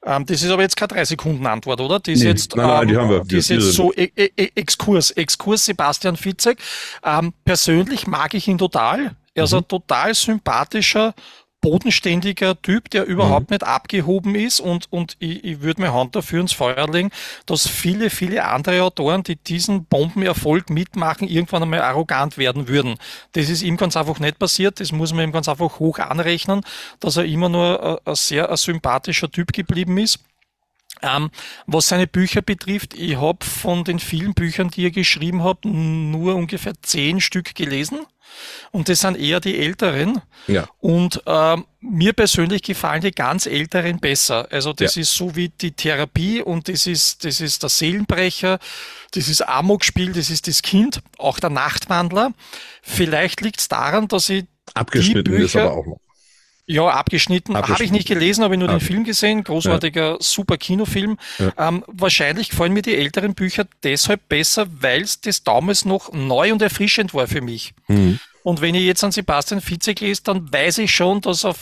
Ähm, das ist aber jetzt keine drei Sekunden Antwort, oder? Die ist Nee, jetzt, nein, nein, ähm, die haben wir. Die ist Die- jetzt so e e e- Exkurs, Exkurs Sebastian Fitzek. Ähm, persönlich mag ich ihn total. Er ist Mhm. ein total sympathischer, bodenständiger Typ, der überhaupt Mhm. nicht abgehoben ist und, und ich, ich würde mir Hand dafür ins Feuer legen, dass viele, viele andere Autoren, die diesen Bombenerfolg mitmachen, irgendwann einmal arrogant werden würden. Das ist ihm ganz einfach nicht passiert. Das muss man ihm ganz einfach hoch anrechnen, dass er immer nur ein, ein sehr ein sympathischer Typ geblieben ist. Ähm, was seine Bücher betrifft, ich habe von den vielen Büchern, die er geschrieben hat, nur ungefähr zehn Stück gelesen. Und das sind eher die älteren. Ja. Und ähm, mir persönlich gefallen die ganz älteren besser. Also das Ja. ist so wie die Therapie und das ist, das ist der Seelenbrecher, das ist Amokspiel, das ist das Kind, auch der Nachtwandler. Vielleicht liegt es daran, dass ich Abgeschnitten Die ist Bücher- aber auch noch. Ja, abgeschnitten. Habe ich Abgeschnitten. nicht gelesen, habe ich nur Ah, den okay. Film gesehen. Großartiger, super Kinofilm. Ja. Ähm, wahrscheinlich gefallen mir die älteren Bücher deshalb besser, weil es das damals noch neu und erfrischend war für mich. Mhm. Und wenn ich jetzt an Sebastian Fitzek lese, dann weiß ich schon, dass auf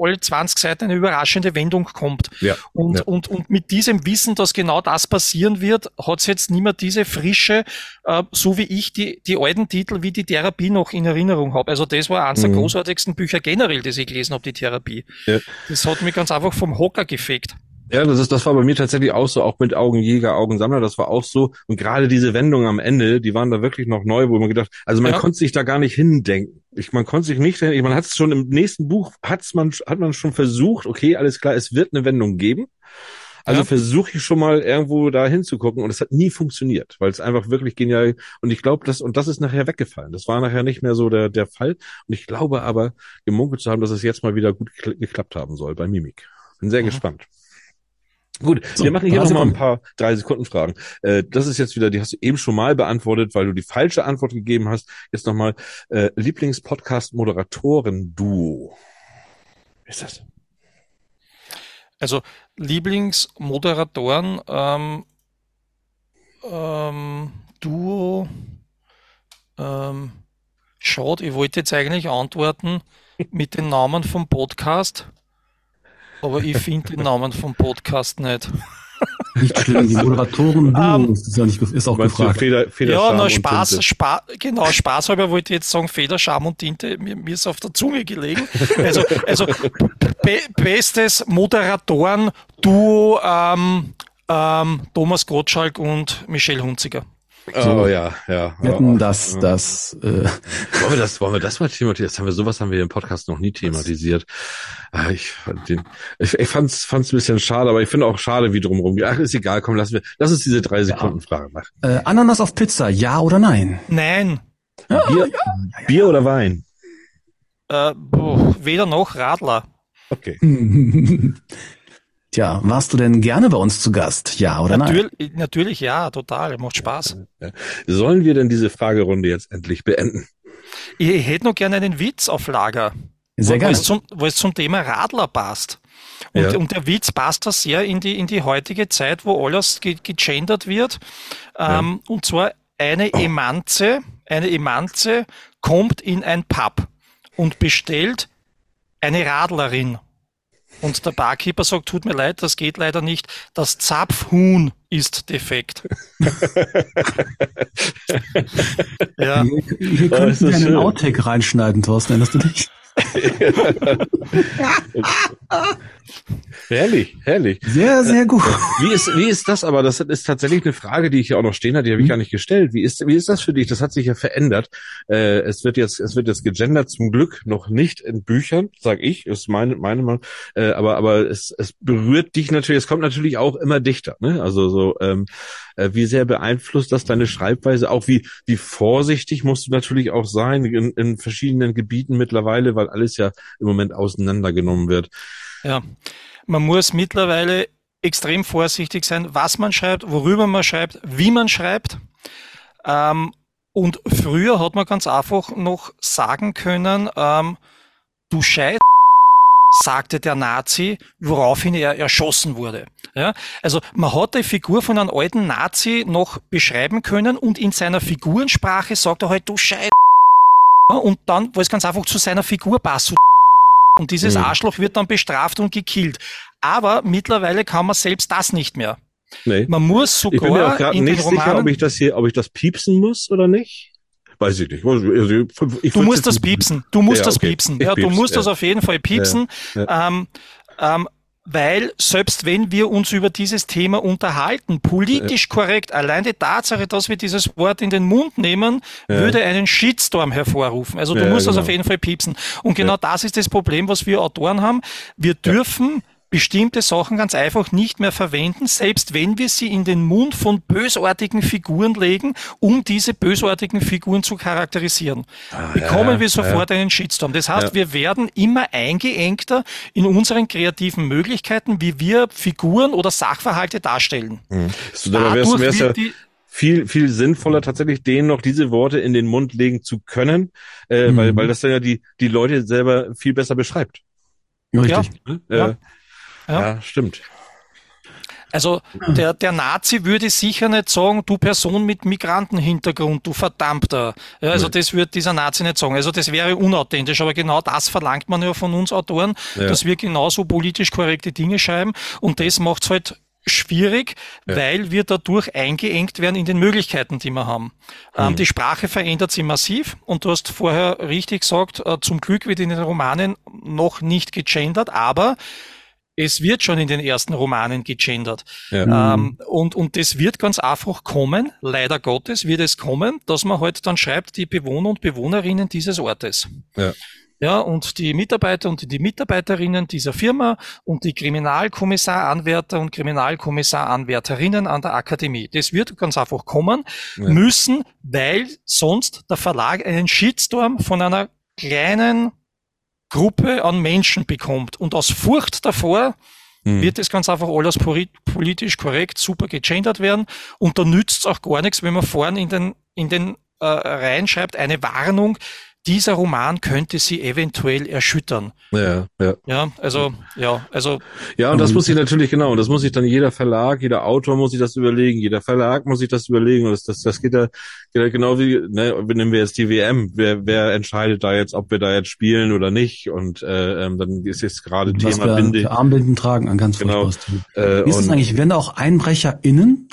alle 20 Seiten eine überraschende Wendung kommt. Ja. Und, ja. und, und mit diesem Wissen, dass genau das passieren wird, hat es jetzt nicht mehr diese Frische, äh, so wie ich die, die alten Titel wie die Therapie noch in Erinnerung habe. Also das war eines der Mhm. großartigsten Bücher generell, das ich gelesen habe, die Therapie. Ja. Das hat mich ganz einfach vom Hocker gefegt. Ja, das, ist, das war bei mir tatsächlich auch so, auch mit Augenjäger, Augensammler, das war auch so. Und gerade diese Wendungen am Ende, die waren da wirklich noch neu, wo man gedacht, also man Ja. konnte sich da gar nicht hindenken. Ich, man konnte sich nicht, man hat es schon im nächsten Buch, hat's man, hat man schon versucht, okay, alles klar, es wird eine Wendung geben. Also Ja. versuche ich schon mal irgendwo da hinzugucken und es hat nie funktioniert, weil es einfach wirklich genial und ich glaube, das und das ist nachher weggefallen. Das war nachher nicht mehr so der der Fall und ich glaube aber gemunkelt zu haben, dass es jetzt mal wieder gut gekla- geklappt haben soll bei Mimik. Bin sehr Mhm. gespannt. Gut, So, wir machen hier drei noch mal ein paar drei Sekunden Fragen. Äh, das ist jetzt wieder, die hast du eben schon mal beantwortet, weil du die falsche Antwort gegeben hast. Jetzt noch mal äh, Lieblingspodcast-Moderatoren-Duo. Ist das? Also Lieblingsmoderatoren, ähm, ähm, Duo, ähm, schade, ich wollte jetzt eigentlich antworten mit den Namen vom Podcast, aber ich finde den Namen vom Podcast nicht. Nicht schlimm, die Moderatoren, Ähm, du, ist, ja nicht, ist auch gefragt. Feder, Feder, Ja, na Spaß? Spaß, genau, Spaß halber wollte ich jetzt sagen, Feder, Scham und Tinte, mir, mir ist auf der Zunge gelegen. Also, also be bestes Moderatoren, Duo, ähm, ähm, Thomas Gottschalk und Michelle Hunziger. Oh ja, ja. Wir hatten ja. das, Ja. das, äh, Wollen wir das, wollen wir das mal thematisieren? Das haben wir, sowas haben wir im Podcast noch nie thematisiert. Ah, Ich fand den, ich, ich fand's, fand's ein bisschen schade, aber ich finde auch schade, wie drumherum. Ach, ist egal, komm, lass wir, lass uns diese drei Sekunden Frage machen. äh, Ananas auf Pizza, ja oder nein? Nein, Bier, Bier oder Wein? äh, boah, weder noch Radler. Okay. Tja, warst du denn gerne bei uns zu Gast? Ja oder nein? Natürlich, natürlich ja, total, macht Spaß. Sollen wir denn diese Fragerunde jetzt endlich beenden? Ich, hätte noch gerne einen Witz auf Lager. Sehr wo, gerne. Es zum, wo es zum Thema Radler passt. Und, Ja. und der Witz passt da sehr in die, in die heutige Zeit, wo alles ge gegendert wird. Ähm, Und zwar eine Emanze eine Emanze kommt in ein Pub und bestellt eine Radlerin. Und der Barkeeper sagt, tut mir leid, das geht leider nicht. Das Zapfhuhn ist defekt. ja. Hier, hier könnten wir einen Outtake reinschneiden, Thorsten, erinnerst du dich? herrlich, herrlich. Sehr, sehr gut. Wie ist, wie ist das aber? Das ist tatsächlich eine Frage, die ich ja auch noch stehen hatte, die habe ich mhm. gar nicht gestellt. Wie ist, wie ist das für dich? Das hat sich ja verändert. Äh, es wird jetzt, es wird jetzt gegendert, zum Glück noch nicht in Büchern, sag ich, ist meine, meine Meinung. Äh, aber, aber es, es berührt dich natürlich, es kommt natürlich auch immer dichter, ne? Also so, ähm, äh, wie sehr beeinflusst das deine Schreibweise? Auch wie, wie vorsichtig musst du natürlich auch sein in, in verschiedenen Gebieten mittlerweile, weil alles ja im Moment auseinandergenommen wird. Ja, man muss mittlerweile extrem vorsichtig sein, was man schreibt, worüber man schreibt, wie man schreibt. Ähm, und früher hat man ganz einfach noch sagen können, ähm, du Scheiß sagte der Nazi, woraufhin er erschossen wurde. Ja, also man hat die Figur von einem alten Nazi noch beschreiben können und in seiner Figurensprache sagt er halt, du Scheiß. Und dann, weil es ganz einfach zu seiner Figur passt. Und dieses mhm. Arschloch wird dann bestraft und gekillt. Aber mittlerweile kann man selbst das nicht mehr. Nee. Man muss sogar ich bin mir auch gerade nicht sicher, ob ich das hier, ob ich das piepsen muss oder nicht. Weiß ich nicht. Also, ich du musst das piepsen. Du musst ja, das okay. piepsen. ja, du musst ja. das auf jeden Fall piepsen. Ja. Ähm, ähm, weil selbst wenn wir uns über dieses Thema unterhalten, politisch korrekt, allein die Tatsache, dass wir dieses Wort in den Mund nehmen, ja. würde einen Shitstorm hervorrufen. Also du ja, musst genau. das auf jeden Fall piepsen. Und genau ja. das ist das Problem, was wir Autoren haben. Wir dürfen bestimmte Sachen ganz einfach nicht mehr verwenden, selbst wenn wir sie in den Mund von bösartigen Figuren legen, um diese bösartigen Figuren zu charakterisieren. Ah, bekommen ja, wir sofort ja. einen Shitstorm. Das heißt, ja. wir werden immer eingeengter in unseren kreativen Möglichkeiten, wie wir Figuren oder Sachverhalte darstellen. Mhm. So, Dadurch wär's, wär's ja viel, viel sinnvoller, tatsächlich denen noch diese Worte in den Mund legen zu können, äh, mhm. weil, weil das dann ja die, die Leute selber viel besser beschreibt. Richtig. Ja, äh, ja, ja stimmt. Also der, der Nazi würde sicher nicht sagen, du Person mit Migrantenhintergrund, du Verdammter. Ja, also das würde dieser Nazi nicht sagen. Also das wäre unauthentisch, aber genau das verlangt man ja von uns Autoren, ja. dass wir genauso politisch korrekte Dinge schreiben und das macht's halt schwierig, ja. weil wir dadurch eingeengt werden in den Möglichkeiten, die wir haben. Ähm, mhm. die Sprache verändert sich massiv und du hast vorher richtig gesagt, äh, zum Glück wird in den Romanen noch nicht gegendert, aber es wird schon in den ersten Romanen gegendert. Ja. Ähm, und, und das wird ganz einfach kommen, leider Gottes wird es kommen, dass man halt dann schreibt, die Bewohner und Bewohnerinnen dieses Ortes. Ja. Ja, und die Mitarbeiter und die Mitarbeiterinnen dieser Firma und die Kriminalkommissaranwärter und Kriminalkommissaranwärterinnen an der Akademie. Das wird ganz einfach kommen ja. müssen, weil sonst der Verlag einen Shitstorm von einer kleinen Gruppe an Menschen bekommt. Und aus Furcht davor hm. wird es ganz einfach alles politisch korrekt, super gegendert werden. Und da nützt es auch gar nichts, wenn man vorne in den, in den äh, reinschreibt, eine Warnung, dieser Roman könnte sie eventuell erschüttern. Ja, ja. Ja, also, ja, also. Ja, und das muss sich natürlich, genau, und das muss sich dann jeder Verlag, jeder Autor muss sich das überlegen, jeder Verlag muss sich das überlegen, und das, das, das geht ja, geht ja genau wie, ne, nehmen wir jetzt die WM, wer, wer entscheidet da jetzt, ob wir da jetzt spielen oder nicht, und, äh, ähm, dann ist jetzt gerade Thema Binde. Armbinden tragen an ganz genau. Äh, wie ist es eigentlich, werden da auch EinbrecherInnen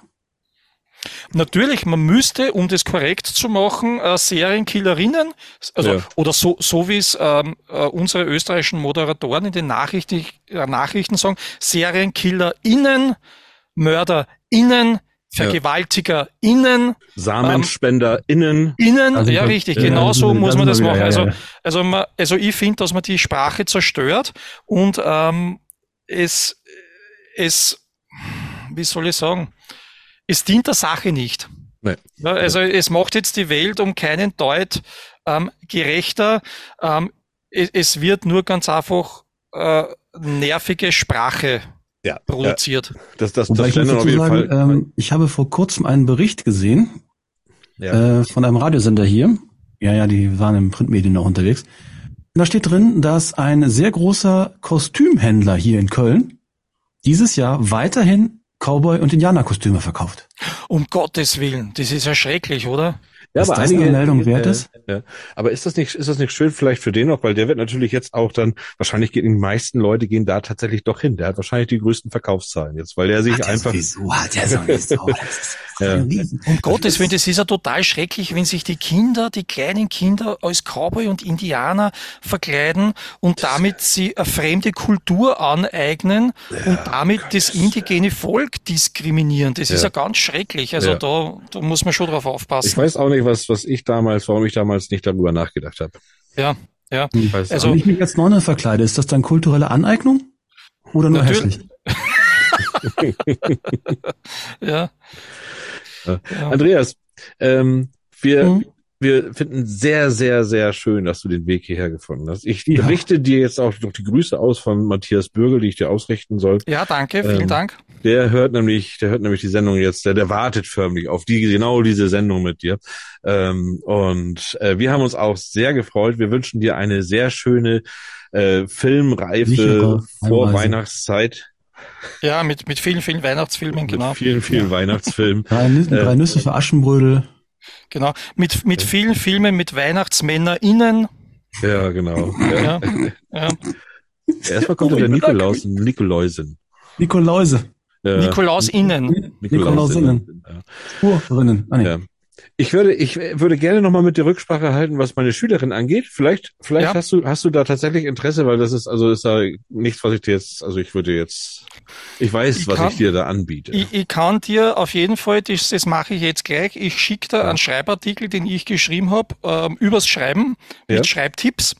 Natürlich, man müsste, um das korrekt zu machen, äh, Serienkillerinnen, also ja. oder so, so wie es ähm, äh, unsere österreichischen Moderatoren in den Nachrichten, äh, Nachrichten sagen, SerienkillerInnen, MörderInnen, VergewaltigerInnen, SamenspenderInnen. Ähm, innen, also, ja richtig, ja, genau so muss man das machen. Ja, also, also, man, also ich finde, dass man die Sprache zerstört und ähm, es, es, wie soll ich sagen, es dient der Sache nicht. Nee. Ja, also es macht jetzt die Welt um keinen Deut ähm, gerechter. Ähm, es, es, wird nur ganz einfach äh, nervige Sprache ja, produziert. Ja. Das, das, das ich, muss dazu sagen, ähm, ich habe vor kurzem einen Bericht gesehen ja. äh, von einem Radiosender hier. Ja, ja, die waren im Printmedien noch unterwegs. Da steht drin, dass ein sehr großer Kostümhändler hier in Köln dieses Jahr weiterhin Cowboy- und Indianerkostüme verkauft. Um Gottes Willen, das ist ja schrecklich, oder? Ja, Dass aber das einige eine Meldung wert äh, ist? Ja. Aber ist das nicht, ist das nicht schön vielleicht für den noch, weil der wird natürlich jetzt auch dann, wahrscheinlich gehen die meisten Leute gehen da tatsächlich doch hin. Der hat wahrscheinlich die größten Verkaufszahlen jetzt, weil der sich Hat einfach, Sowieso, hat er ist Ja. Um Gottes Willen, das ist ja total schrecklich, wenn sich die Kinder, die kleinen Kinder als Cowboy und Indianer verkleiden und damit sie eine fremde Kultur aneignen und damit das indigene Volk diskriminieren. Das ist Ja. ja ganz schrecklich. Also Ja. da, da muss man schon drauf ich aufpassen. weiß auch nicht, was, was ich damals, warum ich damals nicht darüber nachgedacht habe. Ja, ja. Ich weiß Also- Wenn ich mich als Nonne verkleide, ist das dann kulturelle Aneignung? Oder nur Natürlich. hässlich? Ja. Ja. Ja. Andreas, ähm, wir, Mhm. Wir finden sehr, sehr, sehr schön, dass du den Weg hierher gefunden hast. Ich Ja. richte dir jetzt auch noch die Grüße aus von Matthias Bürgel, die ich dir ausrichten soll. ja, danke, vielen Ähm, Dank. Der hört nämlich, der hört nämlich die Sendung jetzt, der, der wartet förmlich auf die, genau diese Sendung mit dir. Ähm, und äh, wir haben uns auch sehr gefreut. Wir wünschen dir eine sehr schöne äh, filmreife Vorweihnachtszeit Ja, mit, mit vielen, vielen Weihnachtsfilmen, genau. mit vielen, vielen Weihnachtsfilmen. Drei, Äh, drei Nüsse für Aschenbrödel. Genau. Mit, mit vielen Filmen mit WeihnachtsmännerInnen. Ja, genau. Ja. Ja, ja. Erstmal kommt der Nikolaus, Nikoläusen. Nikoläuse. Ja, Nikolausinnen. Nikolausinnen. Ja. Spurinnen. Ah, nee. Ja. Ich würde, ich würde gerne nochmal mit dir Rücksprache halten, was meine Schülerin angeht. Vielleicht, vielleicht Ja. hast du, hast du da tatsächlich Interesse, weil das ist, also ist da nichts, was ich dir jetzt, also ich würde jetzt, ich weiß, Ich was kann- ich dir da anbiete. Ich, ich kann dir auf jeden Fall, das, das mache ich jetzt gleich, ich schicke dir einen Schreibartikel, den ich geschrieben habe, ähm, übers Schreiben mit Ja. Schreibtipps.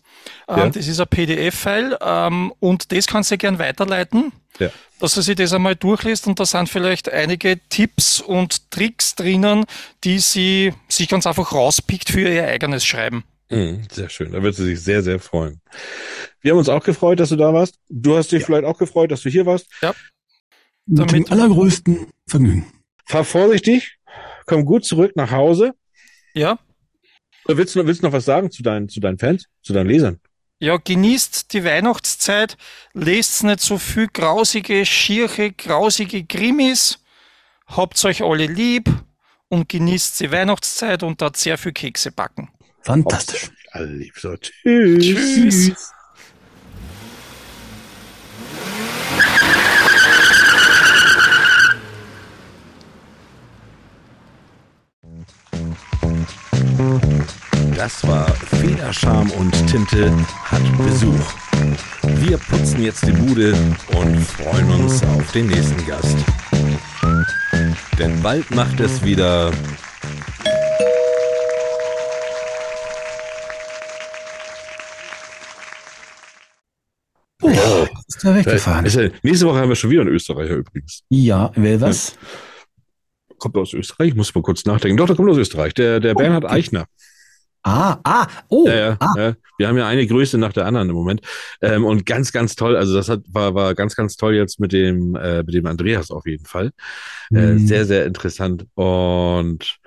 Ähm, Ja. Das ist ein PDF-File ähm, und das kannst du gern weiterleiten, Ja. dass du sich das einmal durchliest und da sind vielleicht einige Tipps und Tricks drinnen, die sie sich ganz einfach rauspickt für ihr eigenes Schreiben. Mhm, sehr schön. Da wird sie sich sehr, sehr freuen. Wir haben uns auch gefreut, dass du da warst. Du hast dich vielleicht auch gefreut, dass du hier warst. Mit dem damit- allergrößten Vergnügen. Fahr vorsichtig, komm gut zurück nach Hause. Ja, Willst du, willst du noch was sagen zu deinen, zu deinen Fans, zu deinen Lesern? Ja, genießt die Weihnachtszeit, lest nicht so viel grausige, schierche, grausige Krimis, habt euch alle lieb und genießt die Weihnachtszeit und da sehr viel Kekse backen. Fantastisch. Alle lieb. So, tschüss. Tschüss. Das war Federscham und Tinte hat Besuch. Wir putzen jetzt die Bude und freuen uns auf den nächsten Gast. Denn bald macht es wieder Oh, ist der weggefahren. Ist ja, nächste Woche haben wir schon wieder einen Österreicher übrigens. Ja, wer was? Kommt aus Österreich? Ich muss mal kurz nachdenken. Doch, der kommt aus Österreich. Der, der Bernhard Eichner. Ah, ah, oh. Ja, ja, ah. ja. Wir haben ja eine Größe nach der anderen im Moment. Ähm, und ganz, ganz toll. Also das hat, war, war ganz, ganz toll jetzt mit dem, äh, mit dem Andreas auf jeden Fall. Äh, Mhm. Sehr, sehr interessant. Und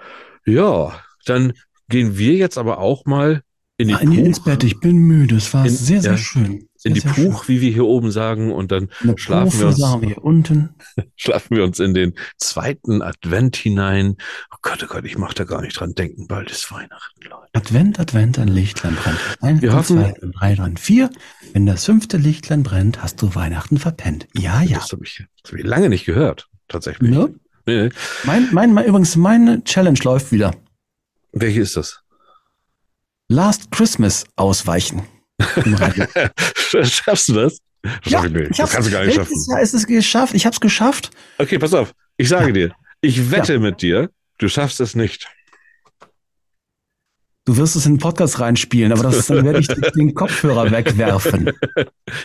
ja, dann gehen wir jetzt aber auch mal in die in die, ins Bett, ich bin müde. Es war In- sehr, sehr schön. In die sehr Puch, wie wir hier oben sagen, und dann schön. Schlafen Pufe wir uns- sagen wir unten. schlafen wir uns in den zweiten Advent hinein. Oh Gott, oh Gott, ich mach da gar nicht dran denken. Bald ist Weihnachten, Leute. Advent, Advent, ein Lichtlein brennt. Eins, Wir hoffen- zwei, drei, und vier. Wenn das fünfte Lichtlein brennt, hast du Weihnachten verpennt. Ja, ja. Das habe ich, das hab ich lange nicht gehört, tatsächlich. Ne? Nee. Mein, mein, mein, übrigens, meine Challenge läuft wieder. Welche ist das? Last Christmas ausweichen. Schaffst du das? Das schaff ich nicht. ich Das hab's, kannst du gar nicht schaffen. Jahr ist es geschafft? Ich hab's geschafft. Okay, pass auf. Ich sage dir, ich wette mit dir, du schaffst es nicht. Du wirst es in den Podcast reinspielen, aber das, dann werde ich den Kopfhörer wegwerfen.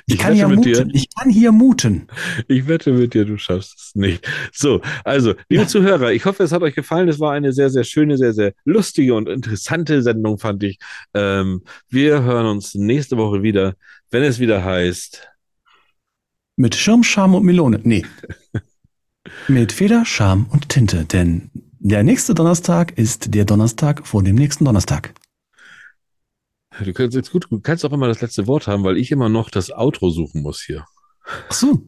Ich, Ich kann hier muten. Ich kann hier muten. Ich wette mit dir, du schaffst es nicht. So, also, liebe Ja. Zuhörer, ich hoffe, es hat euch gefallen. Es war eine sehr, sehr schöne, sehr, sehr lustige und interessante Sendung, fand ich. Ähm, wir hören uns nächste Woche wieder, wenn es wieder heißt. Mit Schirm, Scham und Melone. Nee. Mit Feder, Scham und Tinte. Denn der nächste Donnerstag ist der Donnerstag vor dem nächsten Donnerstag. Du kannst jetzt gut, du kannst auch immer das letzte Wort haben, weil ich immer noch das Outro suchen muss hier. Ach so.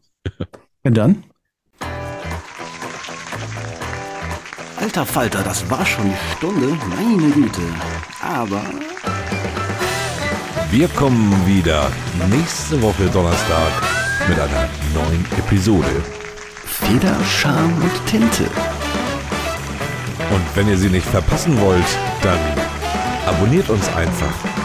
ja, dann. Alter Falter, das war schon die Stunde. Meine Güte. Aber. Wir kommen wieder nächste Woche Donnerstag mit einer neuen Episode. Feder, Scham und Tinte und wenn ihr sie nicht verpassen wollt, dann abonniert uns einfach.